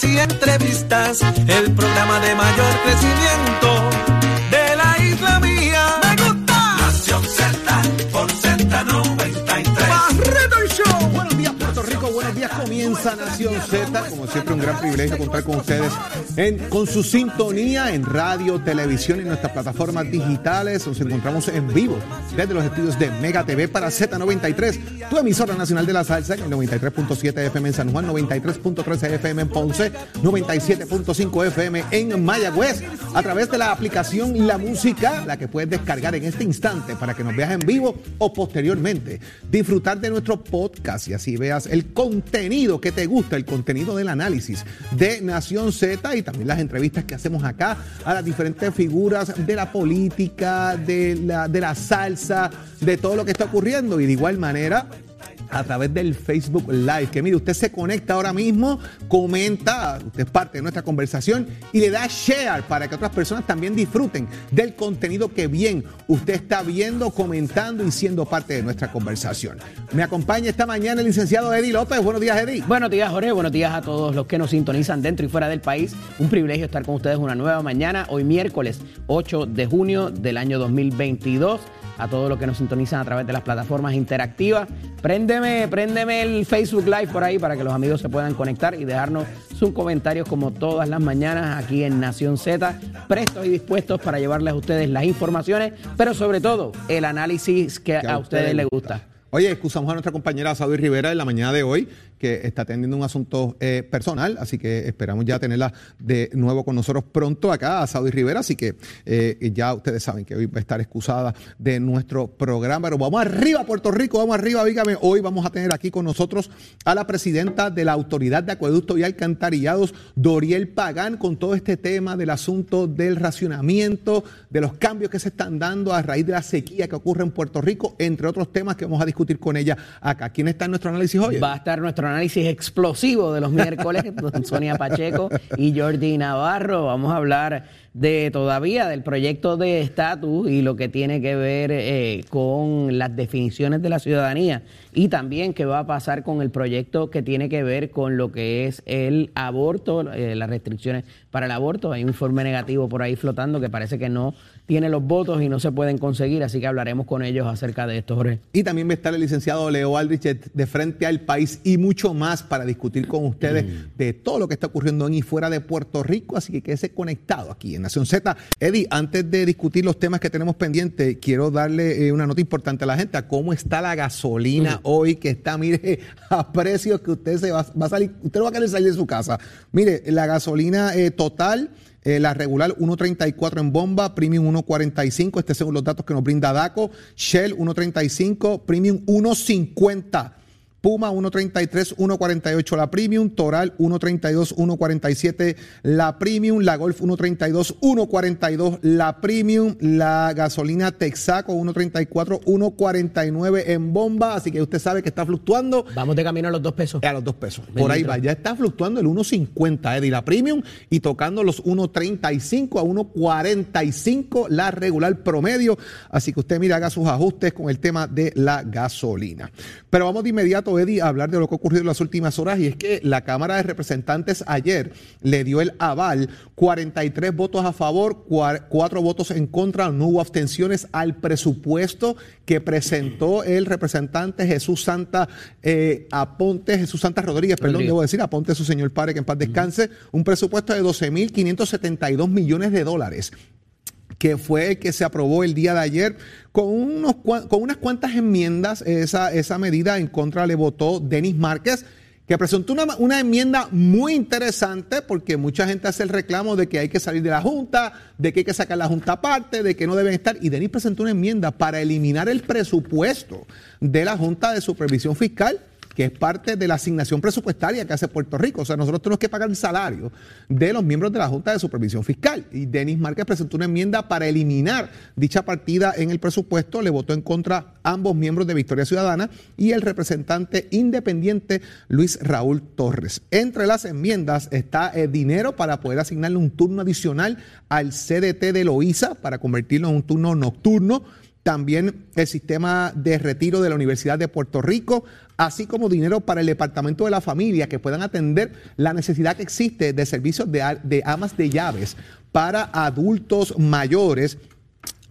y entrevistas, el programa de mayor crecimiento de la isla Comienza Nación Z. Como siempre, un gran privilegio contar con ustedes con su sintonía en radio, televisión y nuestras plataformas digitales. Nos encontramos en vivo desde los estudios de Mega TV para Z93, tu emisora nacional de la salsa, en el 93.7 FM en San Juan, 93.13 FM en Ponce, 97.5 FM en Mayagüez, a través de la aplicación la música, la que puedes descargar en este instante para que nos veas en vivo o posteriormente. Disfrutar de nuestro podcast y así veas el contenido que te gusta, el contenido del análisis de Nación Z y también las entrevistas que hacemos acá a las diferentes figuras de la política, de la, de la salsa, de todo lo que está ocurriendo. Y de igual manera a través del Facebook Live. Que mire, usted se conecta ahora mismo, comenta, usted es parte de nuestra conversación y le da share para que otras personas también disfruten del contenido que bien usted está viendo, comentando y siendo parte de nuestra conversación. Me acompaña esta mañana el licenciado Eddie López. Buenos días, Eddie. Buenos días, Jorge. Buenos días a todos los que nos sintonizan dentro y fuera del país. Un privilegio estar con ustedes una nueva mañana, hoy miércoles 8 de junio del año 2022 a todos los que nos sintonizan a través de las plataformas interactivas. Préndeme, préndeme el Facebook Live por ahí para que los amigos se puedan conectar y dejarnos sus comentarios como todas las mañanas aquí en Nación Z, prestos y dispuestos para llevarles a ustedes las informaciones, pero sobre todo el análisis que, a, ustedes, les gusta. Oye, excusamos a nuestra compañera Saudi Rivera en la mañana de hoy, que está atendiendo un asunto eh, personal, así que esperamos ya tenerla de nuevo con nosotros pronto acá a Saudi Rivera, así que eh, ya ustedes saben que hoy va a estar excusada de nuestro programa, pero vamos arriba Puerto Rico, vamos arriba, dígame, hoy vamos a tener aquí con nosotros a la presidenta de la Autoridad de Acueducto y Alcantarillados, Doriel Pagán, con todo este tema del asunto del racionamiento, de los cambios que se están dando a raíz de la sequía que ocurre en Puerto Rico, entre otros temas que vamos a discutir con ella acá. ¿Quién está en nuestro análisis hoy? Va a estar nuestro análisis explosivo de los miércoles, con Sonia Pacheco y Jordi Navarro. Vamos a hablar de todavía del proyecto de estatus y lo que tiene que ver eh, con las definiciones de la ciudadanía y también qué va a pasar con el proyecto que tiene que ver con lo que es el aborto, eh, las restricciones para el aborto. Hay un informe negativo por ahí flotando que parece que no tiene los votos y no se pueden conseguir, así que hablaremos con ellos acerca de esto, Jorge. Y también va a estar el licenciado Leo Aldrich de frente al país y mucho más para discutir con ustedes mm. de todo lo que está ocurriendo en y fuera de Puerto Rico, así que quédese conectado aquí en Nación Z. Eddie, antes de discutir los temas que tenemos pendientes, quiero darle eh, una nota importante a la gente, cómo está la gasolina hoy, que está, mire, a precios que usted se va, a salir, usted no va a querer salir de su casa. Mire, la gasolina eh, total eh, la regular 1.34 en bomba, premium 1.45, este según los datos que nos brinda DACO, Shell 1.35, premium 1.50. Puma 1.33, 1.48 la Premium, Toral 1.32, 1.47 la Premium, la Golf 1.32, 1.42 la Premium, la gasolina Texaco 1.34, 1.49 en bomba, así que usted sabe que está fluctuando. Vamos de camino a los dos pesos. A los dos pesos. Por ahí va, ya está fluctuando el 1.50 Eddie, la Premium y tocando los 1.35 a 1.45 la regular promedio, así que usted mira, haga sus ajustes con el tema de la gasolina. Pero vamos de inmediato Eddie, a hablar de lo que ha ocurrido en las últimas horas y es que la Cámara de Representantes ayer le dio el aval, 43 votos a favor, 4 votos en contra, no hubo abstenciones al presupuesto que presentó el representante Jesús Santa eh, Aponte, Jesús Santa Rodríguez, perdón, debo decir, Aponte su señor padre que en paz descanse, un presupuesto de 12.572 millones de dólares que fue que se aprobó el día de ayer con, unos, con unas cuantas enmiendas. Esa, esa medida en contra le votó Denis Márquez que presentó una, una, enmienda muy interesante porque mucha gente hace el reclamo de que hay que salir de la Junta, de que hay que sacar la Junta aparte, de que no deben estar. Y Denis presentó una enmienda para eliminar el presupuesto de la Junta de Supervisión Fiscal que es parte de la asignación presupuestaria que hace Puerto Rico. O sea, nosotros tenemos que pagar el salario de los miembros de la Junta de Supervisión Fiscal. Y Denis Márquez presentó una enmienda para eliminar dicha partida en el presupuesto. Le votó en contra ambos miembros de Victoria Ciudadana y el representante independiente Luis Raúl Torres. Entre las enmiendas está el dinero para poder asignarle un turno adicional al CDT de Loíza para convertirlo en un turno nocturno también el sistema de retiro de la Universidad de Puerto Rico, así como dinero para el Departamento de la Familia que puedan atender la necesidad que existe de servicios de, amas de llaves para adultos mayores.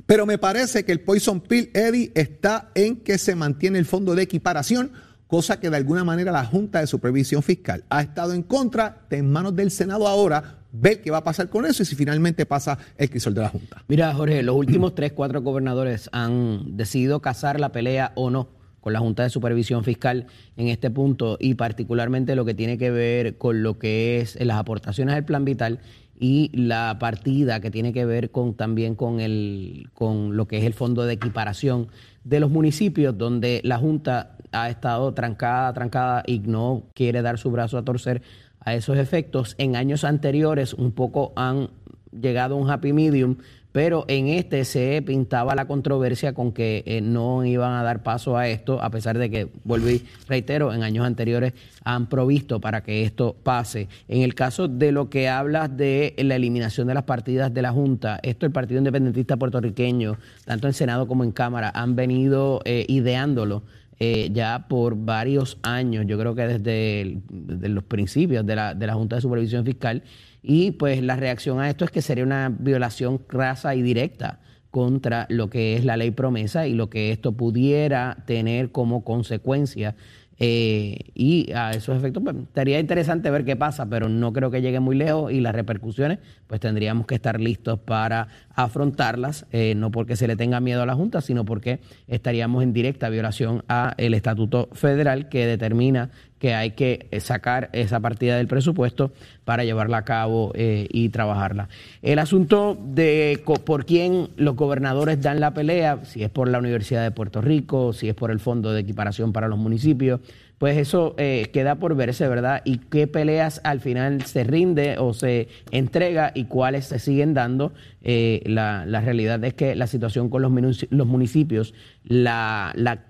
Pero me parece que el Poison Pill, Eddie, está en que se mantiene el fondo de equiparación, cosa que de alguna manera la Junta de Supervisión Fiscal ha estado en contra, de en manos del Senado ahora, ver qué va a pasar con eso y si finalmente pasa el crisol de la Junta. Mira, Jorge, los últimos tres, cuatro gobernadores han decidido casar la pelea o no con la Junta de Supervisión Fiscal en este punto y particularmente lo que tiene que ver con lo que es las aportaciones al Plan Vital y la partida que tiene que ver con también con el con lo que es el fondo de equiparación de los municipios donde la Junta ha estado trancada, trancada y no quiere dar su brazo a torcer a esos efectos. En años anteriores un poco han llegado a un happy medium, pero en este se pintaba la controversia con que eh, no iban a dar paso a esto, a pesar de que, volví, reitero, en años anteriores han provisto para que esto pase. En el caso de lo que hablas de la eliminación de las partidas de la Junta, esto el Partido Independentista puertorriqueño, tanto en Senado como en Cámara, han venido eh, ideándolo eh, ya por varios años, yo creo que desde, los principios de la, de la Junta de Supervisión Fiscal, y pues la reacción a esto es que sería una violación crasa y directa contra lo que es la ley promesa y lo que esto pudiera tener como consecuencia eh, y a esos efectos, pues, estaría interesante ver qué pasa, pero no creo que llegue muy lejos y las repercusiones, pues tendríamos que estar listos para afrontarlas, eh, no porque se le tenga miedo a la Junta, sino porque estaríamos en directa violación a el Estatuto Federal que determina que hay que eh, sacar esa partida del presupuesto para llevarla a cabo y trabajarla. El asunto de por quién los gobernadores dan la pelea, si es por la Universidad de Puerto Rico, si es por el Fondo de Equiparación para los Municipios, pues eso eh, queda por verse, ¿verdad? Y qué peleas al final se rinde o se entrega y cuáles se siguen dando. Eh, la, la, realidad es que la situación con los, los municipios, la, la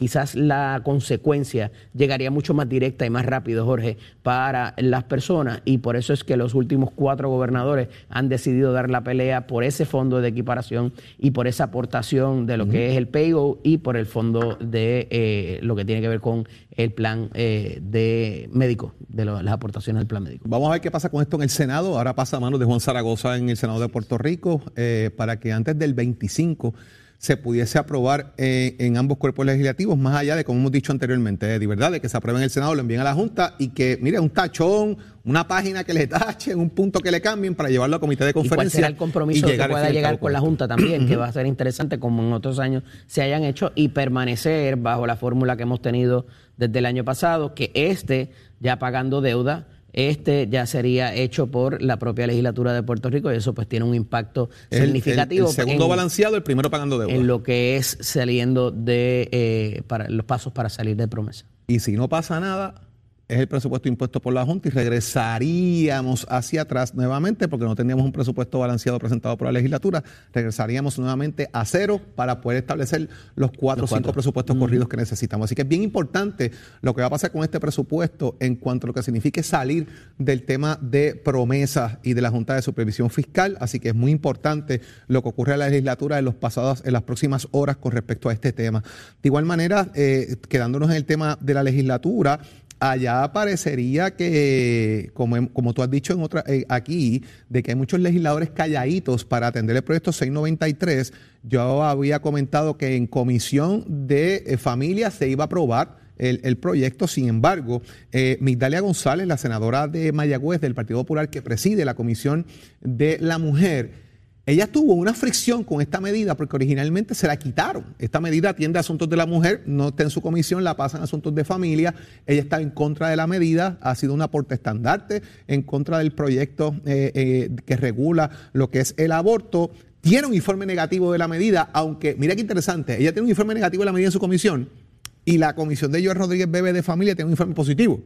quizás la consecuencia llegaría mucho más directa y más rápido, Jorge, para las personas y por eso es que los últimos cuatro gobernadores han decidido dar la pelea por ese fondo de equiparación y por esa aportación de lo que es el PayGo y por el fondo de eh, lo que tiene que ver con el plan eh, de médico, de las aportaciones del plan médico. Vamos a ver qué pasa con esto en el Senado. Ahora pasa a manos de Juan Zaragoza en el Senado de Puerto Rico eh, para que antes del 25 se pudiese aprobar eh, en ambos cuerpos legislativos, más allá de, como hemos dicho anteriormente, de verdad, de que se apruebe en el Senado, lo envíen a la Junta y que, mire, un tachón, una página que le tachen, un punto que le cambien para llevarlo al comité de conferencia. ¿Y cuál será el compromiso que pueda llegar con la Junta también, que va a ser interesante, como en otros años se hayan hecho, y permanecer bajo la fórmula que hemos tenido desde el año pasado, que este, ya pagando deuda, este ya sería hecho por la propia legislatura de Puerto Rico y eso pues tiene un impacto significativo. El, segundo balanceado, el primero pagando deuda. En lo que es saliendo de eh, para los pasos para salir de promesa. Y si no pasa nada, es el presupuesto impuesto por la Junta y regresaríamos hacia atrás nuevamente porque no tendríamos un presupuesto balanceado presentado por la legislatura, regresaríamos nuevamente a cero para poder establecer los cuatro o cinco presupuestos corridos que necesitamos. Así que es bien importante lo que va a pasar con este presupuesto en cuanto a lo que signifique salir del tema de promesas y de la Junta de Supervisión Fiscal. Así que es muy importante lo que ocurre en la legislatura en los pasados, en las próximas horas con respecto a este tema. De igual manera, eh, quedándonos en el tema de la legislatura, allá parecería que, como, como tú has dicho en otra, eh, aquí, de que hay muchos legisladores calladitos para atender el proyecto 693. Yo había comentado que en comisión de eh, familia se iba a aprobar el, proyecto. Sin embargo, eh, Migdalia González, la senadora de Mayagüez del Partido Popular que preside la Comisión de la Mujer, ella tuvo una fricción con esta medida porque originalmente se la quitaron. Esta medida atiende a asuntos de la mujer, no está en su comisión, la pasan a asuntos de familia. Ella está en contra de la medida, ha sido una aporte estandarte en contra del proyecto eh, eh, que regula lo que es el aborto. Tiene un informe negativo de la medida, aunque, mira qué interesante, ella tiene un informe negativo de la medida en su comisión y la comisión de Joel Rodríguez Bebe de Familia tiene un informe positivo.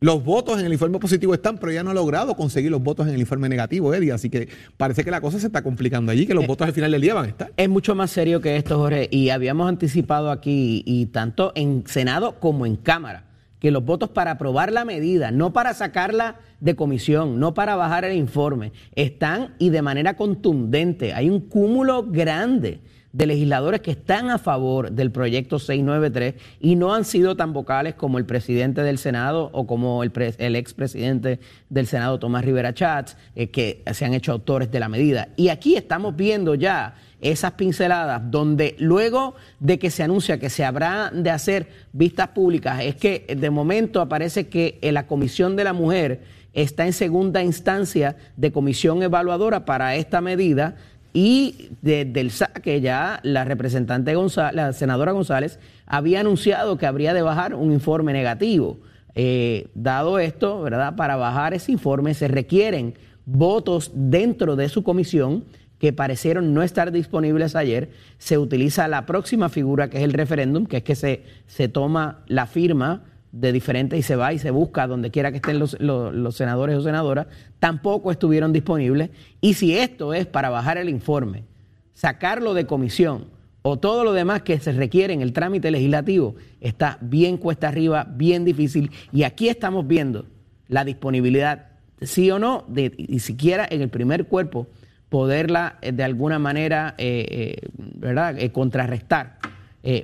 Los votos en el informe positivo están, pero ya no ha logrado conseguir los votos en el informe negativo, Eddie. Así que parece que la cosa se está complicando allí, que los eh, votos al final del día van a estar. Es mucho más serio que esto, Jorge. Y habíamos anticipado aquí, y tanto en Senado como en Cámara, que los votos para aprobar la medida, no para sacarla de comisión, no para bajar el informe, están y de manera contundente. Hay un cúmulo grande de legisladores que están a favor del proyecto 693 y no han sido tan vocales como el presidente del Senado o como el, el expresidente del Senado, Tomás Rivera Chats, eh, que se han hecho autores de la medida. Y aquí estamos viendo ya esas pinceladas donde luego de que se anuncia que se habrá de hacer vistas públicas, es que de momento aparece que la Comisión de la Mujer está en segunda instancia de comisión evaluadora para esta medida y desde el saque ya la representante González, la senadora González había anunciado que habría de bajar un informe negativo. Eh, dado esto, ¿verdad? Para bajar ese informe se requieren votos dentro de su comisión que parecieron no estar disponibles ayer, se utiliza la próxima figura que es el referéndum, que es que se, se toma la firma de diferentes y se va y se busca donde quiera que estén los, los, senadores o senadoras, tampoco estuvieron disponibles. Y si esto es para bajar el informe, sacarlo de comisión o todo lo demás que se requiere en el trámite legislativo, está bien cuesta arriba, bien difícil. Y aquí estamos viendo la disponibilidad, sí o no, de ni siquiera en el primer cuerpo poderla eh, de alguna manera eh, eh, ¿verdad? contrarrestar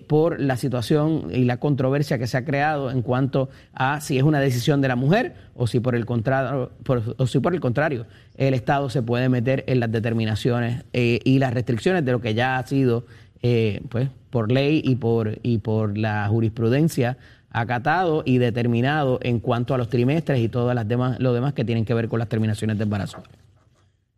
por la situación y la controversia que se ha creado en cuanto a si es una decisión de la mujer o si por el contrario, o si por el contrario el Estado se puede meter en las determinaciones y las restricciones de lo que ya ha sido pues por ley y por y por la jurisprudencia acatado y determinado en cuanto a los trimestres y todo las demás lo demás que tienen que ver con las terminaciones de embarazo.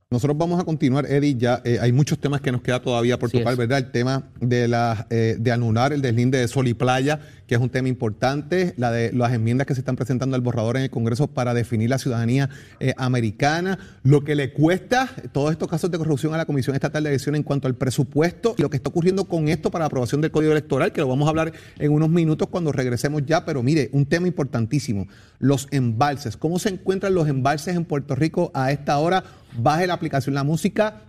Nosotros vamos a continuar, Eddie. Ya eh, hay muchos temas que nos queda todavía por tocar, ¿verdad? El tema de, la, eh, de anular el deslinde de sol y playa, que es un tema importante. La de las enmiendas que se están presentando al borrador en el Congreso para definir la ciudadanía eh, americana. Lo que le cuesta todos estos casos de corrupción a la Comisión Estatal de Elecciones en cuanto al presupuesto y lo que está ocurriendo con esto para la aprobación del Código Electoral, que lo vamos a hablar en unos minutos cuando regresemos ya. Pero mire, un tema importantísimo: los embalses. ¿Cómo se encuentran los embalses en Puerto Rico a esta hora? baje la aplicación La Música,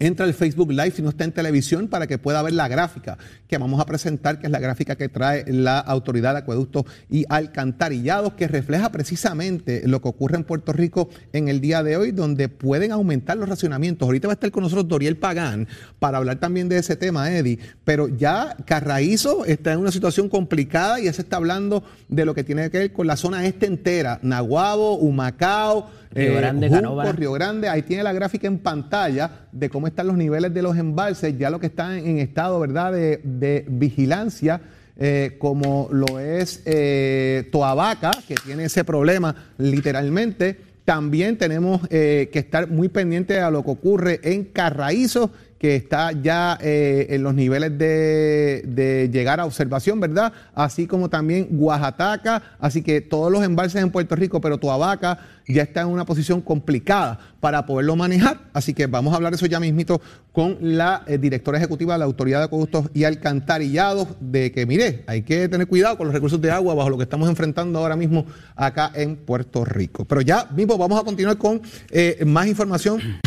entra al Facebook Live si no está en televisión para que pueda ver la gráfica que vamos a presentar, que es la gráfica que trae la Autoridad de Acueductos y Alcantarillados, que refleja precisamente lo que ocurre en Puerto Rico en el día de hoy, donde pueden aumentar los racionamientos. Ahorita va a estar con nosotros Doriel Pagán para hablar también de ese tema, Eddie, pero ya Carraízo está en una situación complicada y ya se está hablando de lo que tiene que ver con la zona este entera, Nahuabo, Humacao, Río Grande, eh, Río Grande, ahí tiene la gráfica en pantalla de cómo están los niveles de los embalses, ya lo que está en, estado, ¿verdad?, de, vigilancia. Eh, como lo es eh, Toabaca, que tiene ese problema literalmente. También tenemos que estar muy pendientes a lo que ocurre en Carraízo que está ya eh, en los niveles de, llegar a observación, ¿verdad? Así como también Oaxaca, así que todos los embalses en Puerto Rico, pero Tuabaca ya está en una posición complicada para poderlo manejar, así que vamos a hablar eso ya mismito con la eh, directora ejecutiva de la Autoridad de Acueductos y Alcantarillados, de que mire, hay que tener cuidado con los recursos de agua bajo lo que estamos enfrentando ahora mismo acá en Puerto Rico. Pero ya mismo vamos a continuar con eh, más información.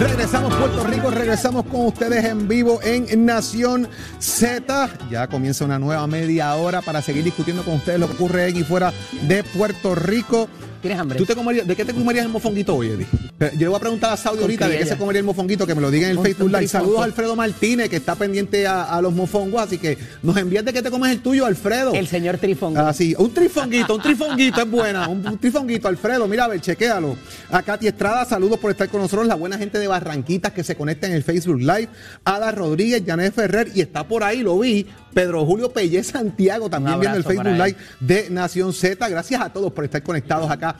Regresamos Puerto Rico, regresamos con ustedes en vivo en Nación Z. Ya comienza una nueva media hora para seguir discutiendo con ustedes lo que ocurre aquí fuera de Puerto Rico. ¿Tienes hambre? ¿Tú te comerías, ¿De qué te comerías el mofonguito hoy, Eddie? Yo le voy a preguntar a Saudi ahorita de qué se comería el mofonguito, que me lo diga en el Facebook Live. Saludos a Alfredo Martínez, que está pendiente a, los mofongos, así que nos envías de qué te comes el tuyo, Alfredo. El señor Trifongo. Ah, sí, un trifonguito, un trifonguito es buena, un, trifonguito, Alfredo, mira, a ver, chequéalo. A Katy Estrada, saludos por estar con nosotros, la buena gente de Barranquitas que se conecta en el Facebook Live. Ada Rodríguez, Janet Ferrer, y está por ahí, lo vi, Pedro Julio Pelle Santiago, también viendo el Facebook Live de Nación Z. Gracias a todos por estar conectados acá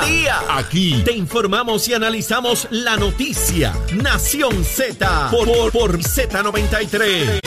día. Aquí te informamos y analizamos la noticia. Nación Z por, por, Z93.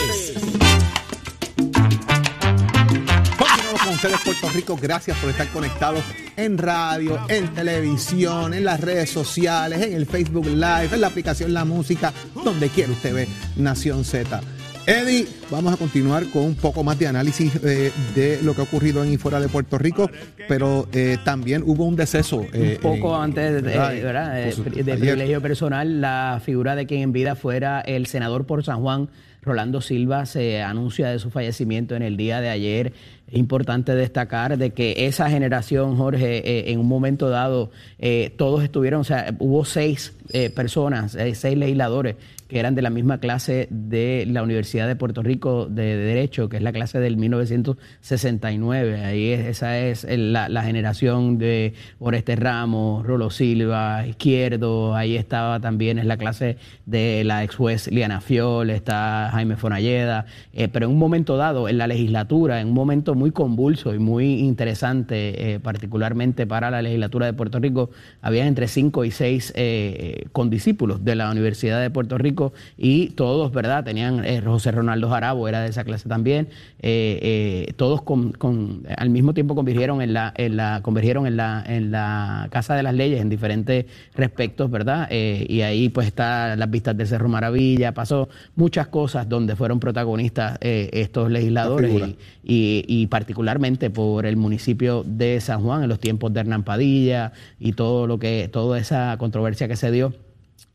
con ustedes Puerto Rico. Gracias por estar conectados en radio, en televisión, en las redes sociales, en el Facebook Live, en la aplicación La Música, donde quiera usted ver Nación Z. Eddie, vamos a continuar con un poco más de análisis eh, de lo que ha ocurrido en y fuera de Puerto Rico, pero eh, también hubo un deceso. Eh, un poco antes de, ¿verdad? de privilegio personal, la figura de quien en vida fuera el senador por San Juan, Rolando Silva se anuncia de su fallecimiento en el día de ayer. Es importante destacar de que esa generación, Jorge, eh, en un momento dado, eh, todos estuvieron, o sea, hubo seis eh, personas, seis legisladores que eran de la misma clase de la Universidad de Puerto Rico de Derecho, que es la clase del 1969. Ahí esa es la, generación de Oreste Ramos, Rolo Silva, Izquierdo, ahí estaba también, es la clase de la ex juez Liana Fiol, está Jaime Fonalleda, pero en un momento dado, en la legislatura, en un momento muy convulso y muy interesante, eh, particularmente para la legislatura de Puerto Rico. Había entre cinco y seis eh, condiscípulos de la Universidad de Puerto Rico y todos, ¿verdad? Tenían, eh, José Ronaldo Jarabo era de esa clase también. todos con, al mismo tiempo convirgieron en la, en la, convergieron en la, en la Casa de las Leyes en diferentes respectos, ¿verdad? y ahí pues está las vistas del Cerro Maravilla, pasó muchas cosas donde fueron protagonistas estos legisladores y, y particularmente por el municipio de San Juan en los tiempos de Hernán Padilla y todo lo que, toda esa controversia que se dio.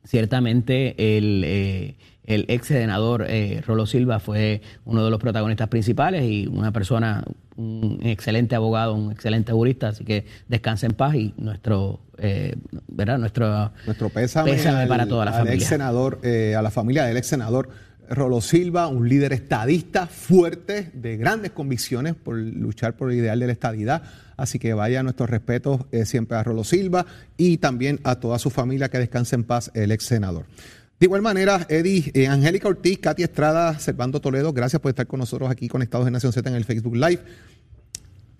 Ciertamente el, eh, el ex senador eh, Rolo Silva fue uno de los protagonistas principales y una persona, un excelente abogado, un excelente jurista, así que descanse en paz y nuestro, eh, ¿verdad? Nuestro, nuestro pésame, para toda la familia. Ex senador, a la familia del ex senador Rolo Silva, un líder estadista fuerte, de grandes convicciones por luchar por el ideal de la estadidad. Así que vaya nuestros respetos eh, siempre a Rolo Silva y también a toda su familia que descanse en paz, el ex senador. De igual manera, Eddie, eh, Angélica Ortiz, Katy Estrada, Servando Toledo, gracias por estar con nosotros aquí conectados en Nación Z en el Facebook Live.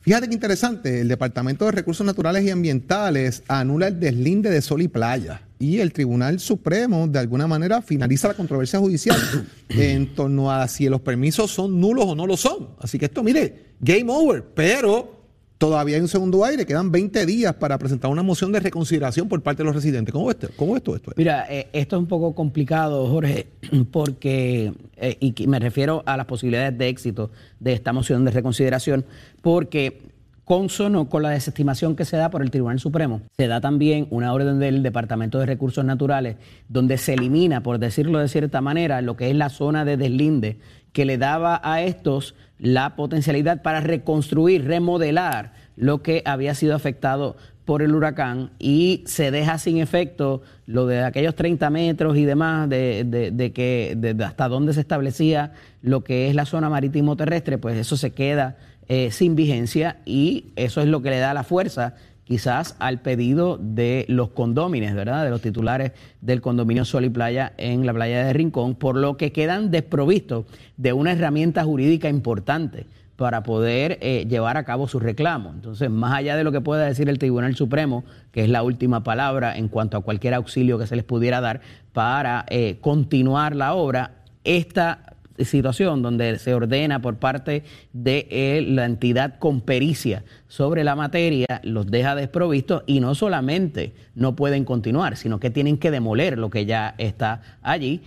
Fíjate qué interesante, el Departamento de Recursos Naturales y Ambientales anula el deslinde de sol y playa y el Tribunal Supremo de alguna manera finaliza la controversia judicial en torno a si los permisos son nulos o no lo son. Así que esto, mire, game over, pero todavía hay un segundo aire, quedan 20 días para presentar una moción de reconsideración por parte de los residentes. ¿Cómo es esto? ¿Cómo esto, esto? Mira, eh, esto es un poco complicado, Jorge, porque, eh, y me refiero a las posibilidades de éxito de esta moción de reconsideración, porque consono con la desestimación que se da por el Tribunal Supremo, se da también una orden del Departamento de Recursos Naturales donde se elimina, por decirlo de cierta manera, lo que es la zona de deslinde que le daba a estos la potencialidad para reconstruir, remodelar lo que había sido afectado por el huracán. Y se deja sin efecto lo de aquellos 30 metros y demás de, que hasta dónde se establecía lo que es la zona marítimo terrestre, pues eso se queda eh, sin vigencia y eso es lo que le da la fuerza quizás al pedido de los condómines, ¿verdad? De los titulares del condominio Sol y Playa en la playa de Rincón, por lo que quedan desprovistos de una herramienta jurídica importante para poder eh, llevar a cabo su reclamo. Entonces, más allá de lo que pueda decir el Tribunal Supremo, que es la última palabra en cuanto a cualquier auxilio que se les pudiera dar para eh, continuar la obra, esta situación donde se ordena por parte de eh, la entidad con pericia sobre la materia, los deja desprovistos y no solamente no pueden continuar, sino que tienen que demoler lo que ya está allí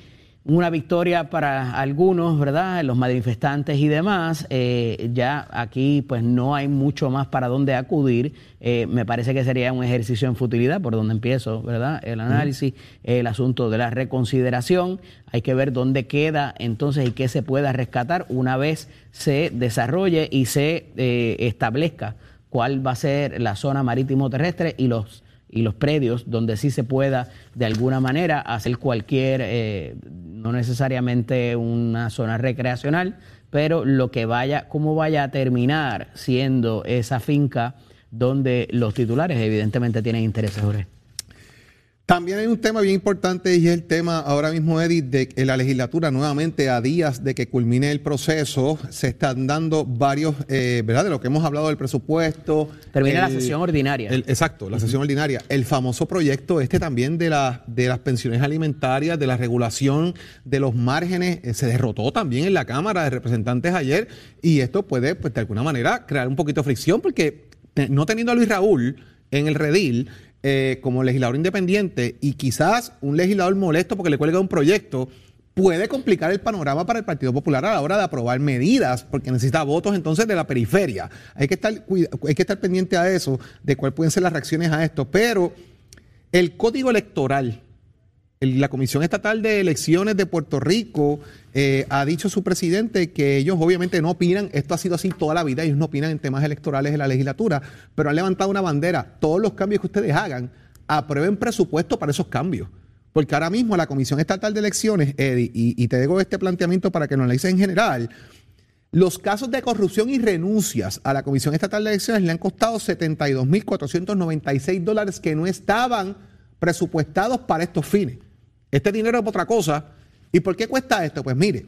una victoria para algunos, ¿verdad? Los manifestantes y demás. Eh, ya aquí pues no hay mucho más para dónde acudir. Eh, me parece que sería un ejercicio en futilidad por donde empiezo, ¿verdad? El análisis, el asunto de la reconsideración. Hay que ver dónde queda entonces y qué se pueda rescatar una vez se desarrolle y se eh, establezca cuál va a ser la zona marítimo terrestre y los y los predios donde sí se pueda de alguna manera hacer cualquier, eh, no necesariamente una zona recreacional, pero lo que vaya, cómo vaya a terminar siendo esa finca donde los titulares evidentemente tienen intereses, Jorge. También hay un tema bien importante y es el tema ahora mismo, Edith, de que la legislatura nuevamente a días de que culmine el proceso, se están dando varios, eh, ¿verdad? De lo que hemos hablado del presupuesto. Termina la sesión ordinaria. exacto, la sesión ordinaria. El famoso proyecto este también de, la, de las pensiones alimentarias, de la regulación de los márgenes, eh, se derrotó también en la Cámara de Representantes ayer y esto puede, pues de alguna manera, crear un poquito de fricción porque no teniendo a Luis Raúl en el redil, eh, como legislador independiente y quizás un legislador molesto porque le cuelga un proyecto, puede complicar el panorama para el Partido Popular a la hora de aprobar medidas, porque necesita votos entonces de la periferia. Hay que estar, hay que estar pendiente a eso, de cuáles pueden ser las reacciones a esto. Pero el código electoral la Comisión Estatal de Elecciones de Puerto Rico eh, ha dicho su presidente que ellos obviamente no opinan, esto ha sido así toda la vida, ellos no opinan en temas electorales de la legislatura, pero han levantado una bandera, todos los cambios que ustedes hagan, aprueben presupuesto para esos cambios. Porque ahora mismo la Comisión Estatal de Elecciones, Eddie, y, te digo este planteamiento para que lo analices en general, los casos de corrupción y renuncias a la Comisión Estatal de Elecciones le han costado 72.496 dólares que no estaban presupuestados para estos fines. Este dinero es otra cosa. ¿Y por qué cuesta esto? Pues mire,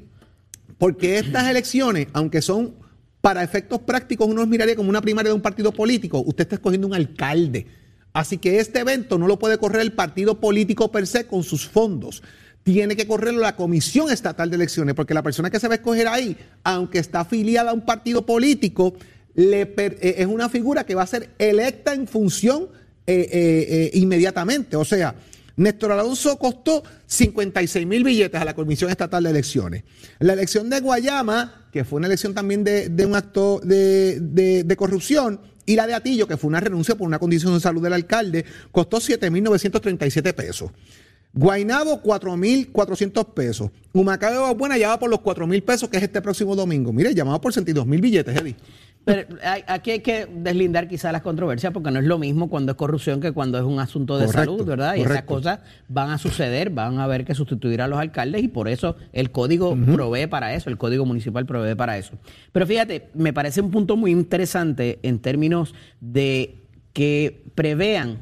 porque estas elecciones, aunque son para efectos prácticos, uno los miraría como una primaria de un partido político, usted está escogiendo un alcalde. Así que este evento no lo puede correr el partido político per se con sus fondos. Tiene que correrlo la Comisión Estatal de Elecciones, porque la persona que se va a escoger ahí, aunque está afiliada a un partido político, eh, es una figura que va a ser electa en función eh, eh, inmediatamente. O sea, Néstor Alonso costó 56 mil billetes a la Comisión Estatal de Elecciones. La elección de Guayama, que fue una elección también de, un acto de, corrupción, y la de Atillo, que fue una renuncia por una condición de salud del alcalde, costó 7.937 pesos. Guainabo, 4.400 pesos. Humacao de Buena ya va por los 4.000 pesos, que es este próximo domingo. Mire, llamado por 62 mil billetes, Eddie. Pero aquí hay que deslindar quizás las controversias porque no es lo mismo cuando es corrupción que cuando es un asunto de salud, ¿verdad? Y esas cosas van a suceder, van a haber que sustituir a los alcaldes y por eso el código provee para eso, el código municipal provee para eso. Pero fíjate, me parece un punto muy interesante en términos de que prevean,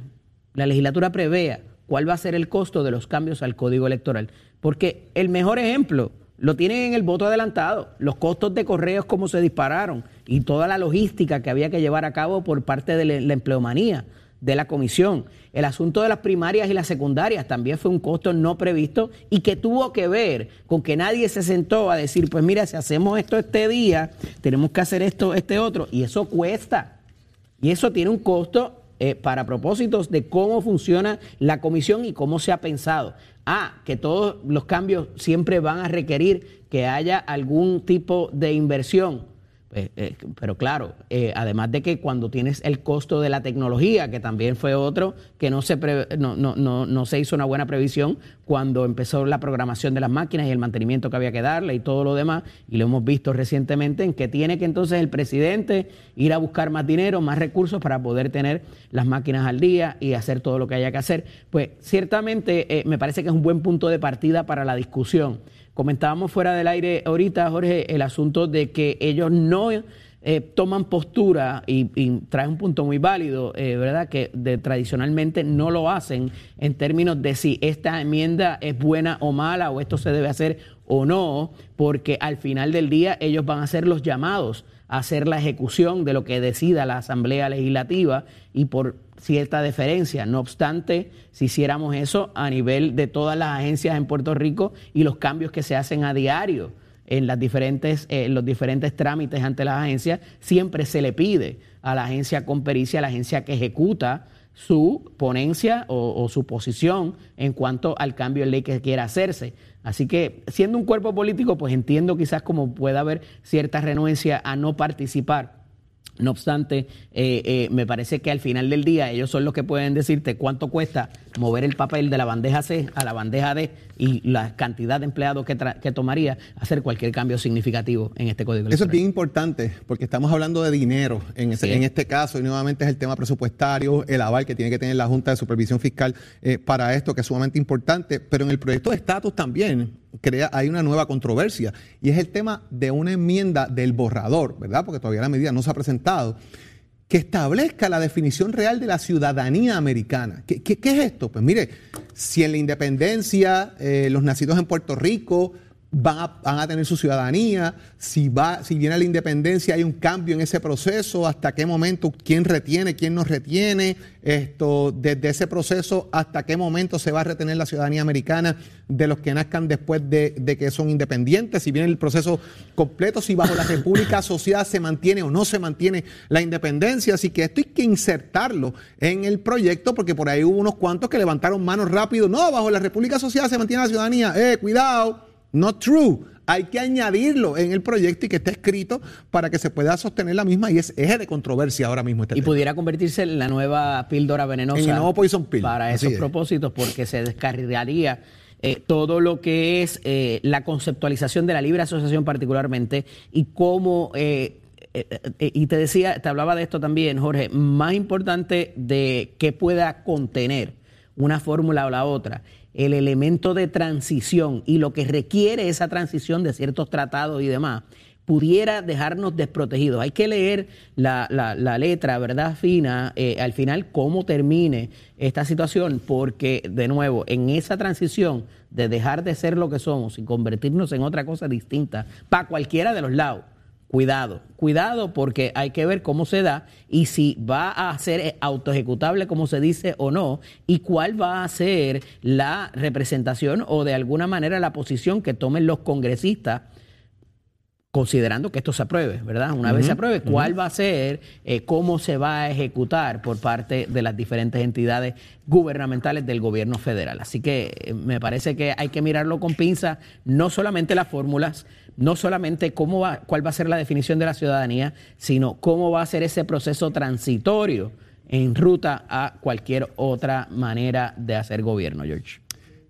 la legislatura prevea cuál va a ser el costo de los cambios al código electoral. Porque el mejor ejemplo lo tienen en el voto adelantado, los costos de correos como se dispararon y toda la logística que había que llevar a cabo por parte de la empleomanía de la comisión. El asunto de las primarias y las secundarias también fue un costo no previsto y que tuvo que ver con que nadie se sentó a decir, pues mira, si hacemos esto este día, tenemos que hacer esto este otro, y eso cuesta. Y eso tiene un costo eh, para propósitos de cómo funciona la comisión y cómo se ha pensado. Ah, que todos los cambios siempre van a requerir que haya algún tipo de inversión eh, eh, pero claro, eh, además de que cuando tienes el costo de la tecnología, que también fue otro, que no se, no, no, no, no, se hizo una buena previsión cuando empezó la programación de las máquinas y el mantenimiento que había que darle y todo lo demás, y lo hemos visto recientemente, en que tiene que entonces el presidente ir a buscar más dinero, más recursos para poder tener las máquinas al día y hacer todo lo que haya que hacer. Pues ciertamente me parece que es un buen punto de partida para la discusión. Comentábamos fuera del aire ahorita, Jorge, el asunto de que ellos no eh, toman postura y, trae un punto muy válido, eh, ¿verdad? Que tradicionalmente no lo hacen en términos de si esta enmienda es buena o mala o esto se debe hacer o no, porque al final del día ellos van a ser los llamados a hacer la ejecución de lo que decida la Asamblea Legislativa y por cierta deferencia. No obstante, si hiciéramos eso a nivel de todas las agencias en Puerto Rico y los cambios que se hacen a diario en las diferentes, eh, los diferentes trámites ante las agencias, siempre se le pide a la agencia con pericia, a la agencia que ejecuta su ponencia o, su posición en cuanto al cambio de ley que quiera hacerse. Así que siendo un cuerpo político, pues entiendo quizás como pueda haber cierta renuencia a no participar no obstante, eh, eh, me parece que al final del día ellos son los que pueden decirte cuánto cuesta mover el papel de la bandeja C a la bandeja D y la cantidad de empleados que, que tomaría hacer cualquier cambio significativo en este código. Eso es bien importante porque estamos hablando de dinero en, en, este caso y nuevamente es el tema presupuestario, el aval que tiene que tener la Junta de Supervisión Fiscal eh, para esto que es sumamente importante, pero en el proyecto de estatus también crea, hay una nueva controversia y es el tema de una enmienda del borrador, ¿verdad? Porque todavía la medida no se ha presentado, que establezca la definición real de la ciudadanía americana. ¿Qué, es esto? Pues mire, si en la independencia eh, los nacidos en Puerto Rico van a, tener su ciudadanía, si, va, si viene la independencia hay un cambio en ese proceso, hasta qué momento, quién retiene, quién no retiene, esto, desde ese proceso hasta qué momento se va a retener la ciudadanía americana de los que nazcan después de, que son independientes, si viene el proceso completo, si bajo la República Social se mantiene o no se mantiene la independencia, así que esto hay que insertarlo en el proyecto porque por ahí hubo unos cuantos que levantaron manos rápido, no, bajo la República Social se mantiene la ciudadanía, eh, cuidado Not true. hay que añadirlo en el proyecto y que esté escrito para que se pueda sostener la misma y es eje de controversia ahora mismo. Este y pudiera convertirse en la nueva píldora venenosa. En el nuevo poison pill. Para esos propósitos, porque se descarrilaría eh, todo lo que es eh, la conceptualización de la libre asociación particularmente y cómo... Eh, y te decía, te hablaba de esto también, Jorge, más importante de qué pueda contener una fórmula o la otra, el elemento de transición y lo que requiere esa transición de ciertos tratados y demás, pudiera dejarnos desprotegidos. Hay que leer la, letra, ¿verdad? Fina, eh, al final, cómo termine esta situación, porque, de nuevo, en esa transición de dejar de ser lo que somos y convertirnos en otra cosa distinta, para cualquiera de los lados, cuidado, cuidado porque hay que ver cómo se da y si va a ser autoejecutable como se dice o no y cuál va a ser la representación o de alguna manera la posición que tomen los congresistas considerando que esto se apruebe, ¿verdad? Una vez se apruebe, ¿cuál va a ser, eh, cómo se va a ejecutar por parte de las diferentes entidades gubernamentales del gobierno federal? Así que eh, me parece que hay que mirarlo con pinza, no solamente las fórmulas, no solamente cómo va, cuál va a ser la definición de la ciudadanía, sino cómo va a ser ese proceso transitorio en ruta a cualquier otra manera de hacer gobierno, George.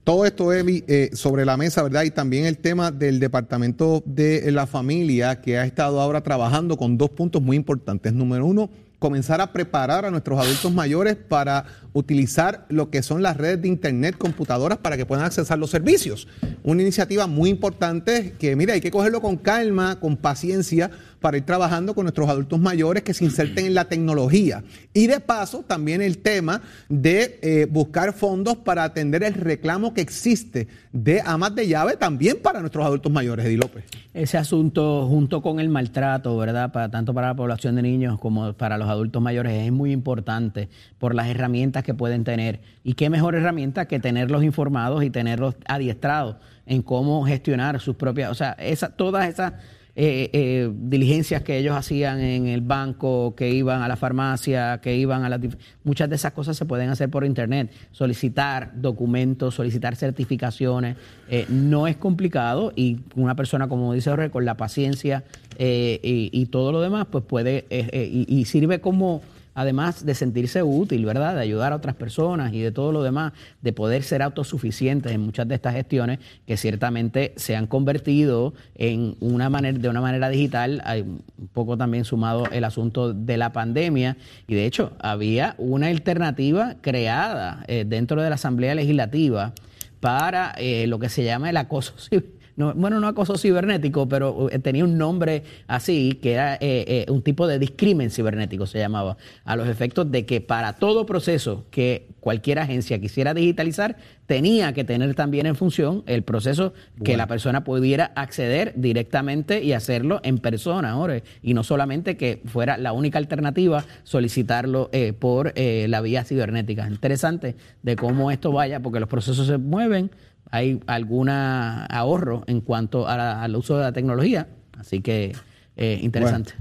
Todo esto, Evi, eh, sobre la mesa, ¿verdad? Y también el tema del Departamento de la Familia, que ha estado ahora trabajando con dos puntos muy importantes. Número uno, comenzar a preparar a nuestros adultos mayores para utilizar lo que son las redes de Internet, computadoras, para que puedan accesar los servicios. Una iniciativa muy importante que, mira, hay que cogerlo con calma, con paciencia, para ir trabajando con nuestros adultos mayores que se inserten en la tecnología. Y de paso, también el tema de eh, buscar fondos para atender el reclamo que existe de amas de llave también para nuestros adultos mayores, Edi López. Ese asunto, junto con el maltrato, ¿verdad? Para, tanto para la población de niños como para los adultos mayores, es muy importante por las herramientas que pueden tener. Y qué mejor herramienta que tenerlos informados y tenerlos adiestrados en cómo gestionar sus propias, o sea, esa, todas esas eh, eh, diligencias que ellos hacían en el banco, que iban a la farmacia, que iban a las... Muchas de esas cosas se pueden hacer por internet. Solicitar documentos, solicitar certificaciones, eh, no es complicado y una persona, como dice Jorge, con la paciencia y, todo lo demás, pues puede y sirve como además de sentirse útil, ¿verdad? De ayudar a otras personas y de todo lo demás, de poder ser autosuficientes en muchas de estas gestiones que ciertamente se han convertido en una manera, de una manera digital, hay un poco también sumado el asunto de la pandemia y de hecho había una alternativa creada eh, dentro de la Asamblea Legislativa para eh, lo que se llama el acoso civil bueno, no acoso cibernético, pero eh, tenía un nombre así, que era eh, eh, un tipo de discrimen cibernético, se llamaba, a los efectos de que para todo proceso que cualquier agencia quisiera digitalizar, tenía que tener también en función el proceso que la persona pudiera acceder directamente y hacerlo en persona, ahora, y no solamente que fuera la única alternativa solicitarlo por la vía cibernética. Interesante de cómo esto vaya, porque los procesos se mueven hay algún ahorro en cuanto al uso de la tecnología. Así que eh, interesante.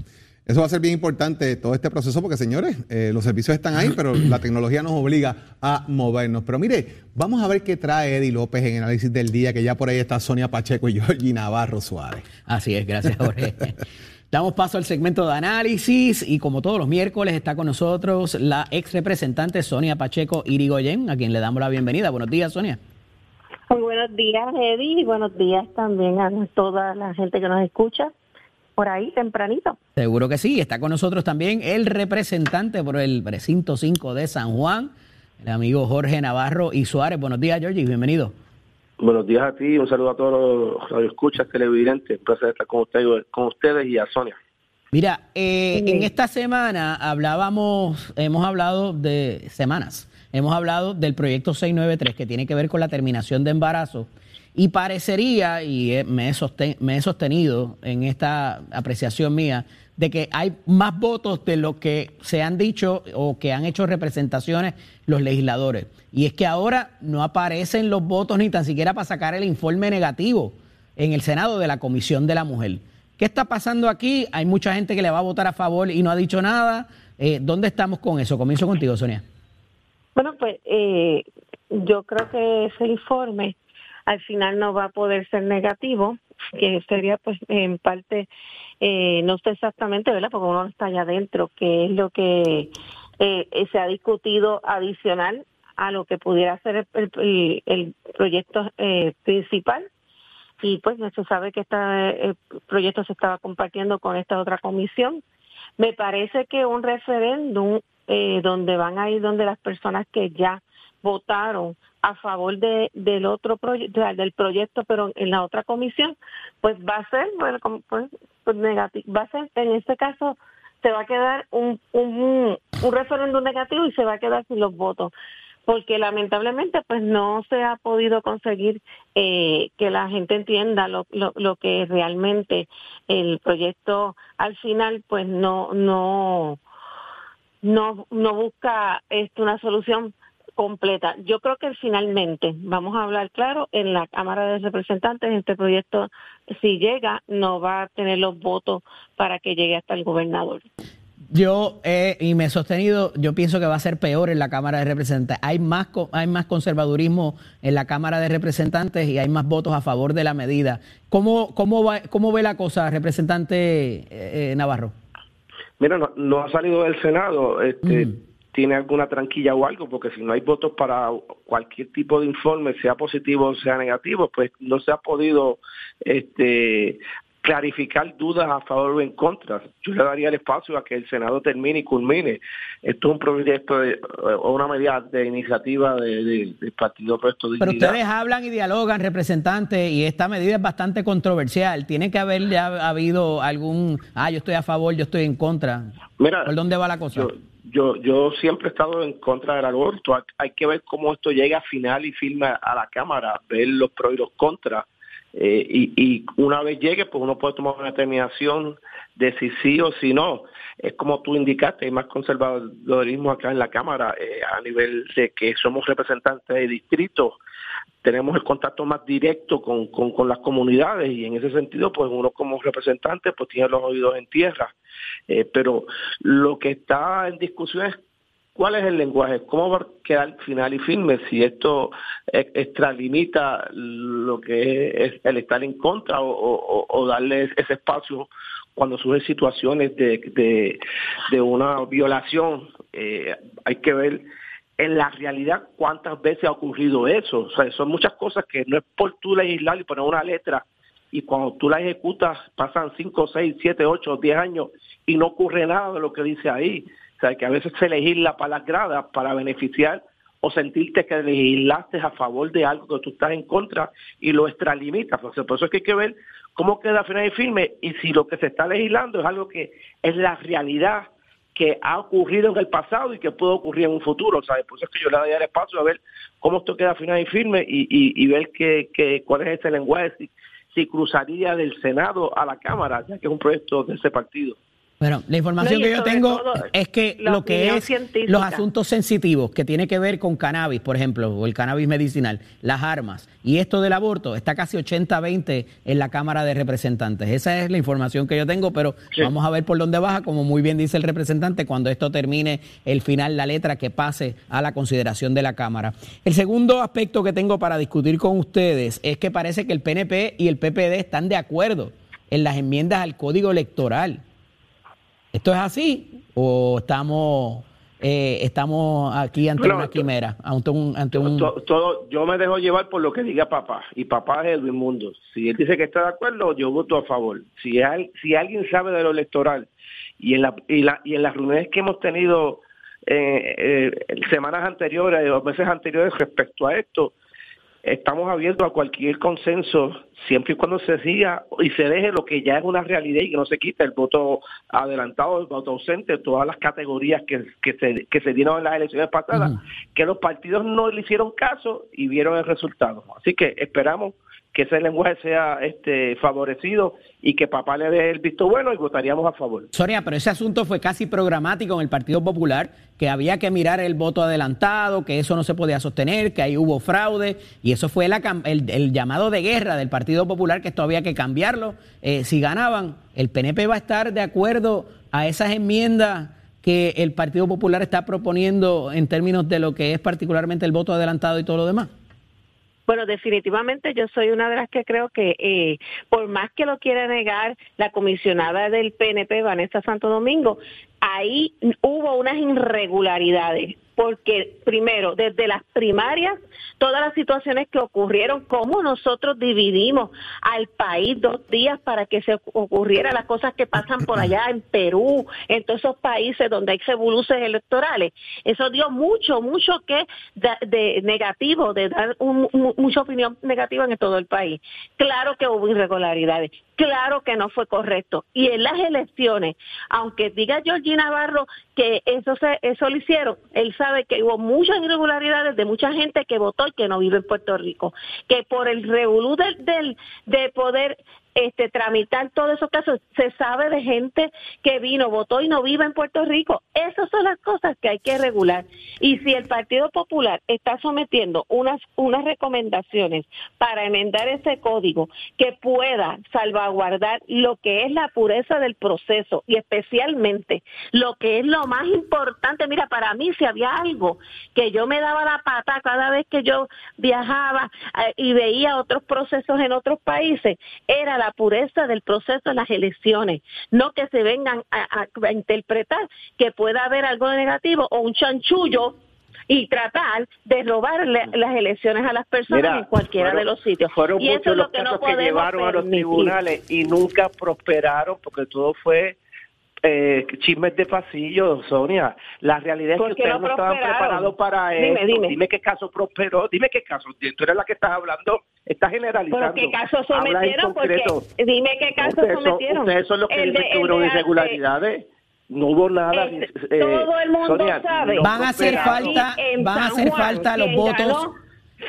eso va a ser bien importante todo este proceso porque, señores, eh, los servicios están ahí, pero la tecnología nos obliga a movernos. Pero mire, vamos a ver qué trae Eddie López en el análisis del día, que ya por ahí está Sonia Pacheco y Georgie Navarro Suárez. Así es, gracias, Jorge. Damos paso al segmento de análisis y como todos los miércoles está con nosotros la ex representante Sonia Pacheco Irigoyen, a quien le damos la bienvenida. Buenos días, Sonia. Buenos días, Eddie, y buenos días también a toda la gente que nos escucha por ahí tempranito. Seguro que sí. Está con nosotros también el representante por el precinto 5 de San Juan, el amigo Jorge Navarro y Suárez. Buenos días, Georgie, bienvenido. Buenos días a ti, un saludo a todos los radioescuchas, televidentes. Un placer estar con ustedes, con ustedes y a Sonia. Mira, eh, en esta semana hablábamos, hemos hablado de semanas hemos hablado del proyecto 693 que tiene que ver con la terminación de embarazo y parecería, y me he, sostenido en esta apreciación mía, de que hay más votos de lo que se han dicho o que han hecho representaciones los legisladores. Y es que ahora no aparecen los votos ni tan siquiera para sacar el informe negativo en el Senado de la Comisión de la Mujer. ¿Qué está pasando aquí? Hay mucha gente que le va a votar a favor y no ha dicho nada. Eh, ¿Dónde estamos con eso? Comienzo contigo, Sonia. Bueno, pues eh, yo creo que ese informe al final no va a poder ser negativo que sería pues en parte, eh, no sé exactamente, ¿verdad? Porque uno no está allá adentro, qué es lo que eh, se ha discutido adicional a lo que pudiera ser el, proyecto eh, principal. Y pues se sabe que este proyecto se estaba compartiendo con esta otra comisión. Me parece que un referéndum eh, donde van a ir donde las personas que ya votaron a favor de, del otro proyecto, del proyecto, pero en la otra comisión, pues va a ser, bueno, pues, pues, negativo, va a ser, en este caso, se va a quedar un, un, un referéndum negativo y se va a quedar sin los votos porque lamentablemente pues no se ha podido conseguir eh, que la gente entienda lo, lo, lo, que realmente el proyecto al final pues no no no no busca esto una solución completa. Yo creo que finalmente, vamos a hablar claro, en la Cámara de Representantes este proyecto, si llega, no va a tener los votos para que llegue hasta el gobernador. Yo, y me he sostenido, yo pienso que va a ser peor en la Cámara de Representantes. Hay más, hay más conservadurismo en la Cámara de Representantes y hay más votos a favor de la medida. ¿Cómo, cómo, va, cómo ve la cosa, representante eh, Navarro? Mira, no, ha salido del Senado. Este, mm tiene alguna tranquilla o algo, porque si no hay votos para cualquier tipo de informe, sea positivo o sea negativo, pues no se ha podido este, clarificar dudas a favor o en contra. Yo le daría el espacio a que el Senado termine y culmine. Esto es un proyecto o una medida de iniciativa del Partido Puesto Pero ustedes hablan y dialogan, representantes, y esta medida es bastante controversial. Tiene que haber ya habido algún, ah, yo estoy a favor, yo estoy en contra. Mira, ¿por dónde va la cosa? yo, yo siempre he estado en contra del aborto. Hay que ver cómo esto llega a final y firma a la Cámara, ver los pros y los contras. Eh, y, y, una vez llegue, pues uno puede tomar una determinación de si sí o si no. Es como tú indicaste, hay más conservadorismo acá en la Cámara eh, a nivel de que somos representantes de distritos, tenemos el contacto más directo con, con, las comunidades y en ese sentido, pues uno como representante, pues tiene los oídos en tierra. Eh, pero lo que está en discusión es cuál es el lenguaje, cómo va a quedar final y firme, si esto extralimita lo que es el estar en contra o, darle ese espacio cuando surgen situaciones de, de, una violación. Eh, hay que ver en la realidad cuántas veces ha ocurrido eso. O sea, son muchas cosas que no es por tú legislar y poner una letra y cuando tú la ejecutas pasan 5, 6, 7, 8, 10 años y no ocurre nada de lo que dice ahí. O sea, que a veces se legisla para las gradas para beneficiar o sentirte que legislaste a favor de algo que tú estás en contra y lo extralimitas. por eso es que hay que ver cómo queda final y firme y si lo que se está legislando es algo que es la realidad que ha ocurrido en el pasado y que puede ocurrir en un futuro. ¿sabes? Por eso es que yo le doy el espacio a ver cómo esto queda final y firme y, ver que, cuál es ese lenguaje, si cruzaría del Senado a la Cámara, ya que es un proyecto de ese partido. Bueno, la información que yo tengo es que lo que es los asuntos sensitivos que tiene que ver con cannabis, por ejemplo, o el cannabis medicinal, las armas y esto del aborto está casi 80-20 en la Cámara de Representantes. Esa es la información que yo tengo, pero vamos a ver por dónde baja, como muy bien dice el representante, cuando esto termine el final, la letra que pase a la consideración de la Cámara. El segundo aspecto que tengo para discutir con ustedes es que parece que el PNP y el PPD están de acuerdo en las enmiendas al Código Electoral. ¿Esto es así o estamos eh, estamos aquí ante una quimera, ante un... Ante un... Todo, yo me dejo llevar por lo que diga papá, y papá es Edwin Mundo. Si él dice que está de acuerdo, yo voto a favor. Si, hay, si alguien sabe de lo electoral, y en, la, y, la, y en las reuniones que hemos tenido eh, eh, semanas anteriores o meses anteriores respecto a esto, estamos abiertos a cualquier consenso siempre y cuando se siga y se deje lo que ya es una realidad y que no se quite el voto adelantado, el voto ausente, todas las categorías que, que, se, que se dieron en las elecciones pasadas, que los partidos no le hicieron caso y vieron el resultado. Así que esperamos que ese lenguaje sea este favorecido y que papá le dé el visto bueno y votaríamos a favor. Soria, pero ese asunto fue casi programático en el Partido Popular, que había que mirar el voto adelantado, que eso no se podía sostener, que ahí hubo fraude, y eso fue el, llamado de guerra del Partido Popular, que esto había que cambiarlo. Eh, si ganaban, el PNP va a estar de acuerdo a esas enmiendas que el Partido Popular está proponiendo en términos de lo que es particularmente el voto adelantado y todo lo demás. Bueno, definitivamente yo soy una de las que creo que eh, por más que lo quiera negar la comisionada del PNP, Vanessa Santo Domingo, ahí hubo unas irregularidades porque primero, desde las primarias, todas las situaciones que ocurrieron, cómo nosotros dividimos al país dos días para que se ocurrieran las cosas que pasan por allá en Perú, en todos esos países donde hay revoluciones electorales, eso dio mucho, mucho que de, negativo, de dar mucha opinión negativa en todo el país. Claro que hubo irregularidades, claro que no fue correcto. Y en las elecciones, aunque diga Georgina Navarro que eso se, eso lo hicieron, él sabe que hubo muchas irregularidades de mucha gente que votó que no vive en Puerto Rico, que por el revolú del, del de poder este, tramitar todos esos casos. Se sabe de gente que vino, votó y no vive en Puerto Rico. Esas son las cosas que hay que regular. Y si el Partido Popular está sometiendo unas, unas recomendaciones para enmendar ese código que pueda salvaguardar lo que es la pureza del proceso y especialmente lo que es lo más importante, mira, para mí si había algo que yo me daba la pata cada vez que yo viajaba eh, y veía otros procesos en otros países, era la pureza del proceso de las elecciones, no que se vengan a, interpretar que pueda haber algo negativo o un chanchullo y tratar de robar las elecciones a las personas en cualquiera de los sitios. Fueron y eso es lo que no podemos llevaron a los tribunales y nunca prosperaron porque todo fue eh, chismes de pasillo, Sonia. La realidad es que ustedes no, estaban preparados para eso. Dime. qué caso prosperó, dime qué caso. Tú eres la que estás hablando, estás generalizando. ¿Pero qué caso sometieron? Porque, dime qué caso sometieron. ustedes son los que dicen que hubo irregularidades. No hubo nada. Eh, todo el mundo sabe. Van a hacer falta, van a hacer falta los votos.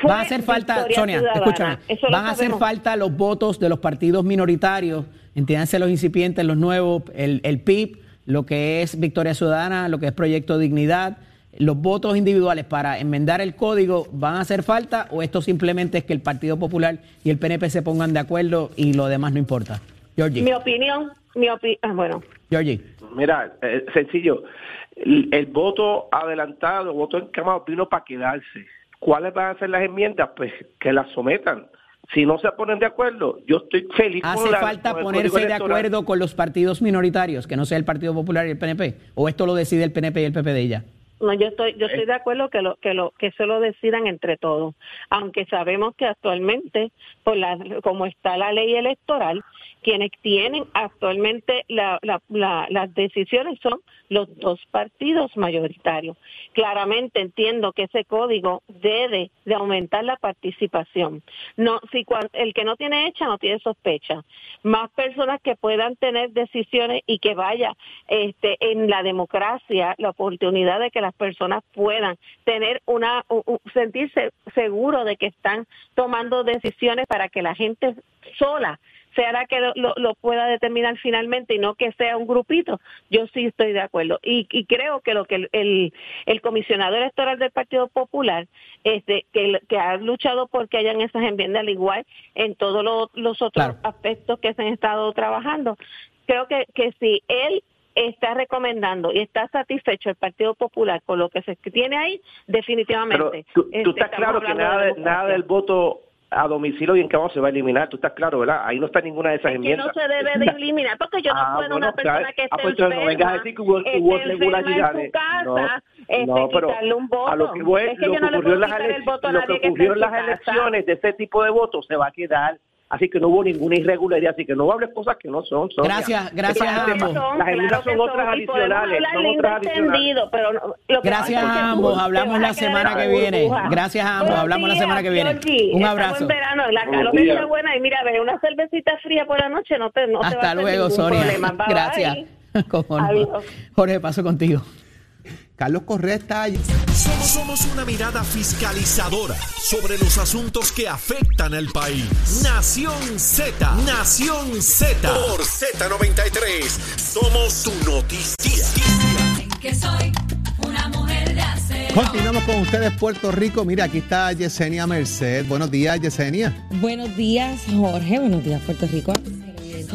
Van a hacer falta, Sonia, escúchame, van a hacer falta los votos de los partidos minoritarios entiéndanse los incipientes, los nuevos, el, el PIB, lo que es Victoria Ciudadana, lo que es Proyecto Dignidad, los votos individuales para enmendar el código van a hacer falta o esto simplemente es que el Partido Popular y el PNP se pongan de acuerdo y lo demás no importa? Georgie. Mi opinión, mi opinión, ah, bueno. Georgie. Mira, eh, sencillo, el, voto adelantado, el voto encamado vino para quedarse. ¿Cuáles van a ser las enmiendas? Pues que las sometan si no se ponen de acuerdo, yo estoy feliz. ¿Hace falta ponerse de acuerdo con los partidos minoritarios, que no sea el Partido Popular y el PNP? ¿O esto lo decide el PNP y el PP de ella? No, yo estoy, yo estoy de acuerdo que lo, que lo, que eso lo decidan entre todos, aunque sabemos que actualmente, por la, como está la ley electoral, quienes tienen actualmente las decisiones son los dos partidos mayoritarios. Claramente entiendo que ese código debe de aumentar la participación. No, si el que no tiene hecha no tiene sospecha. Más personas que puedan tener decisiones y que vaya este, en la democracia la oportunidad de que las personas puedan tener una sentirse seguro de que están tomando decisiones para que la gente sola sea la que lo, pueda determinar finalmente y no que sea un grupito, yo sí estoy de acuerdo. Y, creo que lo que el, el, comisionado electoral del Partido Popular, este, que, que ha luchado por que hayan esas enmiendas al igual en todos los, otros aspectos que se han estado trabajando, creo que, que si él está recomendando y está satisfecho el Partido Popular con lo que se tiene ahí, definitivamente. tú, este, estás claro que nada, nada del voto a domicilio y en cómo se va a eliminar. Tú estás claro, ¿verdad? Ahí no está ninguna de esas enmiendas. Que no se debe de eliminar porque yo no ah, puedo una persona que esté ah, pues, enferma, no vengas a decir que hubo, hubo irregularidades. En casa, no, este, no, pero un voto. a lo que, voy, es que lo, que ocurrió en las, lo que ocurrió en las elecciones de ese tipo de votos se va a quedar Así que no hubo ninguna irregularidad, así que no hables cosas que no son. Gracias, gracias a ambos. Las enmiendas son otras adicionales, son otras adicionales. gracias a ambos, hablamos la semana que viene. Gracias a ambos, hablamos la semana que viene. Un abrazo. En verano, la calor está buena y mira, ve una cervecita fría por la noche no te, no Hasta luego, Sonia. Gracias. Jorge, paso contigo. Carlos Correa está ahí. Somos, una mirada fiscalizadora sobre los asuntos que afectan al país. Nación Z, Nación Z. Por Z93, somos tu noticia. Que soy una mujer de Continuamos con ustedes, Puerto Rico. Mira, aquí está Yesenia Merced. Buenos días, Yesenia. Buenos días, Jorge. Buenos días, Puerto Rico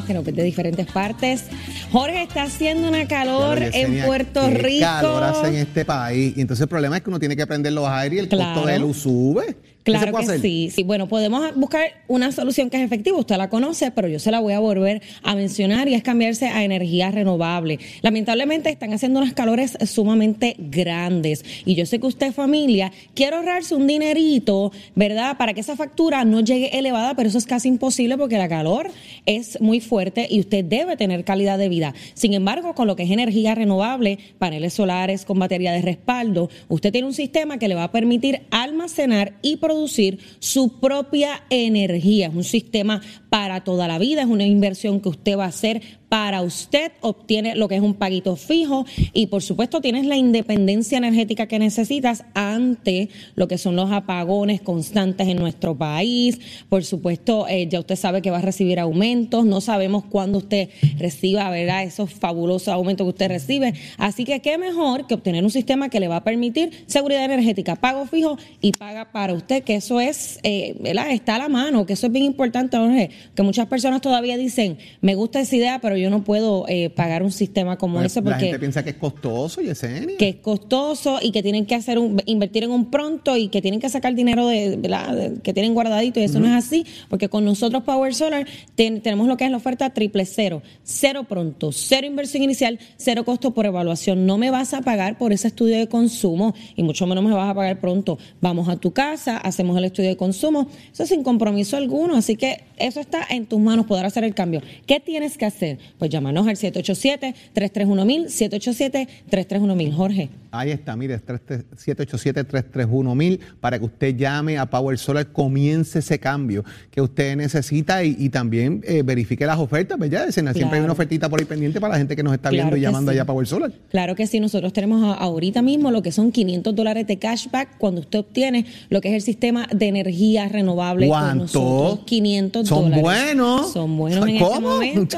que nos ven de diferentes partes. Jorge, está haciendo una calor en Puerto Rico. calor hace en este país. Y entonces el problema es que uno tiene que prender los aires y el costo de luz sube. Claro que sí, sí. Bueno, podemos buscar una solución que es efectiva. Usted la conoce, pero yo se la voy a volver a mencionar y es cambiarse a energía renovable. Lamentablemente están haciendo unos calores sumamente grandes y yo sé que usted familia quiere ahorrarse un dinerito, ¿verdad? Para que esa factura no llegue elevada, pero eso es casi imposible porque la calor es muy fuerte y usted debe tener calidad de vida. Sin embargo, con lo que es energía renovable, paneles solares con batería de respaldo, usted tiene un sistema que le va a permitir almacenar y producir producir su propia energía. Es un sistema para toda la vida, es una inversión que usted va a hacer para usted, obtiene lo que es un paguito fijo y por supuesto tienes la independencia energética que necesitas ante lo que son los apagones constantes en nuestro país. Por supuesto, eh, ya usted sabe que va a recibir aumentos, no sabemos cuándo usted reciba, ¿verdad? Esos fabulosos aumentos que usted recibe. Así que qué mejor que obtener un sistema que le va a permitir seguridad energética, pago fijo y paga para usted, que eso es, eh. Está a la mano, que eso es bien importante, Jorge, que muchas personas todavía dicen, me gusta esa idea, pero yo no puedo eh, pagar un sistema como pues, ese porque... La gente piensa que es costoso, Yesenia. Que es costoso y que tienen que hacer un, invertir en un pronto y que tienen que sacar dinero de, que tienen guardadito y eso no es así, porque con nosotros Power Solar tenemos lo que es la oferta triple cero, cero pronto, cero inversión inicial, cero costo por evaluación. No me vas a pagar por ese estudio de consumo y mucho menos me vas a pagar pronto. Vamos a tu casa, hacemos el estudio de consumo, eso sin compromiso alguno, así que eso está en tus manos poder hacer el cambio. ¿Qué tienes que hacer? Pues llámanos al 787-331-1000, 787-331-1000. Jorge. Ahí está, mire, 787-331-1000 para que usted llame a Power Solar, comience ese cambio que usted necesita y, también eh, verifique las ofertas, ¿verdad? Siempre hay una ofertita por ahí pendiente para la gente que nos está viendo y llamando allá a Power Solar. Claro que sí, nosotros tenemos ahorita mismo lo que son 500 dólares de cashback cuando usted obtiene lo que es el sistema de energía renovable con nosotros. 500 Son buenos. Son buenos en este momento.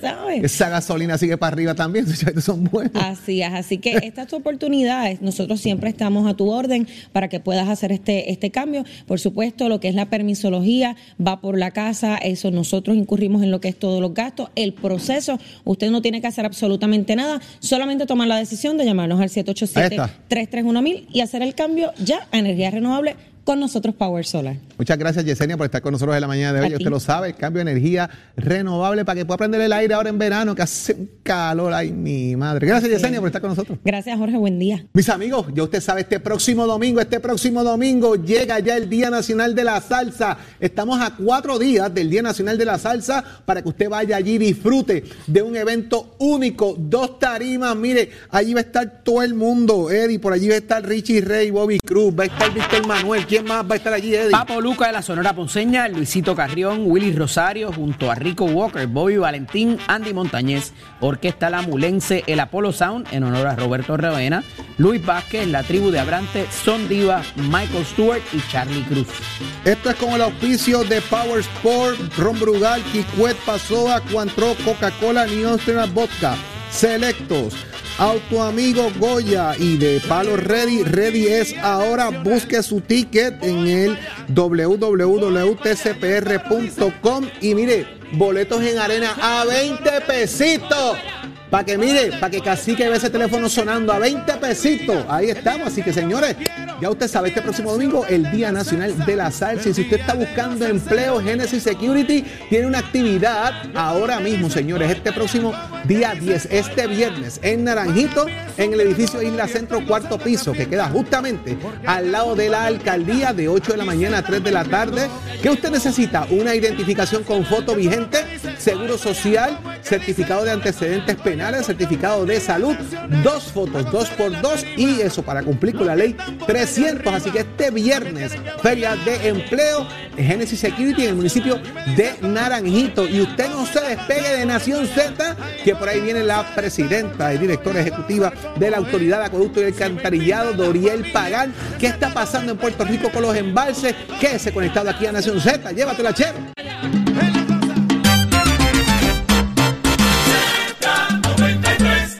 Esa gasolina sigue para arriba también, son buenos. Así es, así que esta es tu oportunidad. Nosotros siempre estamos a tu orden para que puedas hacer este, este cambio. Por supuesto, lo que es la permisología va por la casa, eso nosotros incurrimos en lo que es todos los gastos. El proceso, usted no tiene que hacer absolutamente nada, solamente tomar la decisión de llamarnos al 787-331-1000 y hacer el cambio ya a energía renovable con nosotros Power Solar. Muchas gracias Yesenia por estar con nosotros en la mañana de hoy. Usted lo sabe, el cambio de energía renovable para que pueda prender el aire ahora en verano, que hace un calor. Ay, mi madre. Gracias Yesenia por estar con nosotros. Gracias Jorge, buen día. Mis amigos, ya usted sabe, este próximo domingo, este próximo domingo llega ya el Día Nacional de la Salsa. Estamos a cuatro días del Día Nacional de la Salsa para que usted vaya allí y disfrute de un evento único, dos tarimas. Mire, allí va a estar todo el mundo, Eddie, por allí va a estar Richie Rey, Bobby Cruz, va a estar Víctor Manuel. ¿Quién más va a estar allí, Eddie? Papo Luca de la Sonora Ponceña, Luisito Carrión, Willy Rosario, junto a Rico Walker, Bobby Valentín, Andy Montañez, Orquesta La Mulense, el Apollo Sound, en honor a Roberto Ravena, Luis Vázquez, la tribu de Abrante, Son Diva, Michael Stewart y Charlie Cruz. Esto es con el auspicio de Power Sport, Ron Brugal, Kikwet Pasoa, Cuantro, Coca-Cola, New Vodka, Selectos. Auto Amigo Goya y de Palo Ready. Ready es ahora. Busque su ticket en el www.tcpr.com y mire, boletos en arena a 20 pesitos. Para que mire, para que Cacique ve ese teléfono sonando a 20 pesitos. Ahí estamos. Así que señores, ya usted sabe, este próximo domingo, el Día Nacional de la Salsa. Y si usted está buscando empleo, Genesis Security tiene una actividad ahora mismo, señores. Este próximo día 10, este viernes, en Naranjito, en el edificio Isla Centro, cuarto piso, que queda justamente al lado de la alcaldía de 8 de la mañana a 3 de la tarde. ¿Qué usted necesita? Una identificación con foto vigente, seguro social, certificado de antecedentes penales certificado de salud, dos fotos, dos por dos y eso para cumplir con la ley 300. Así que este viernes, Feria de Empleo, Genesis Security en el municipio de Naranjito. Y usted no se despegue de Nación Z, que por ahí viene la presidenta y directora ejecutiva de la Autoridad de Acueducto y Alcantarillado, Doriel Pagán. ¿Qué está pasando en Puerto Rico con los embalses? Quédese conectado aquí a Nación Z. Llévatela, chero.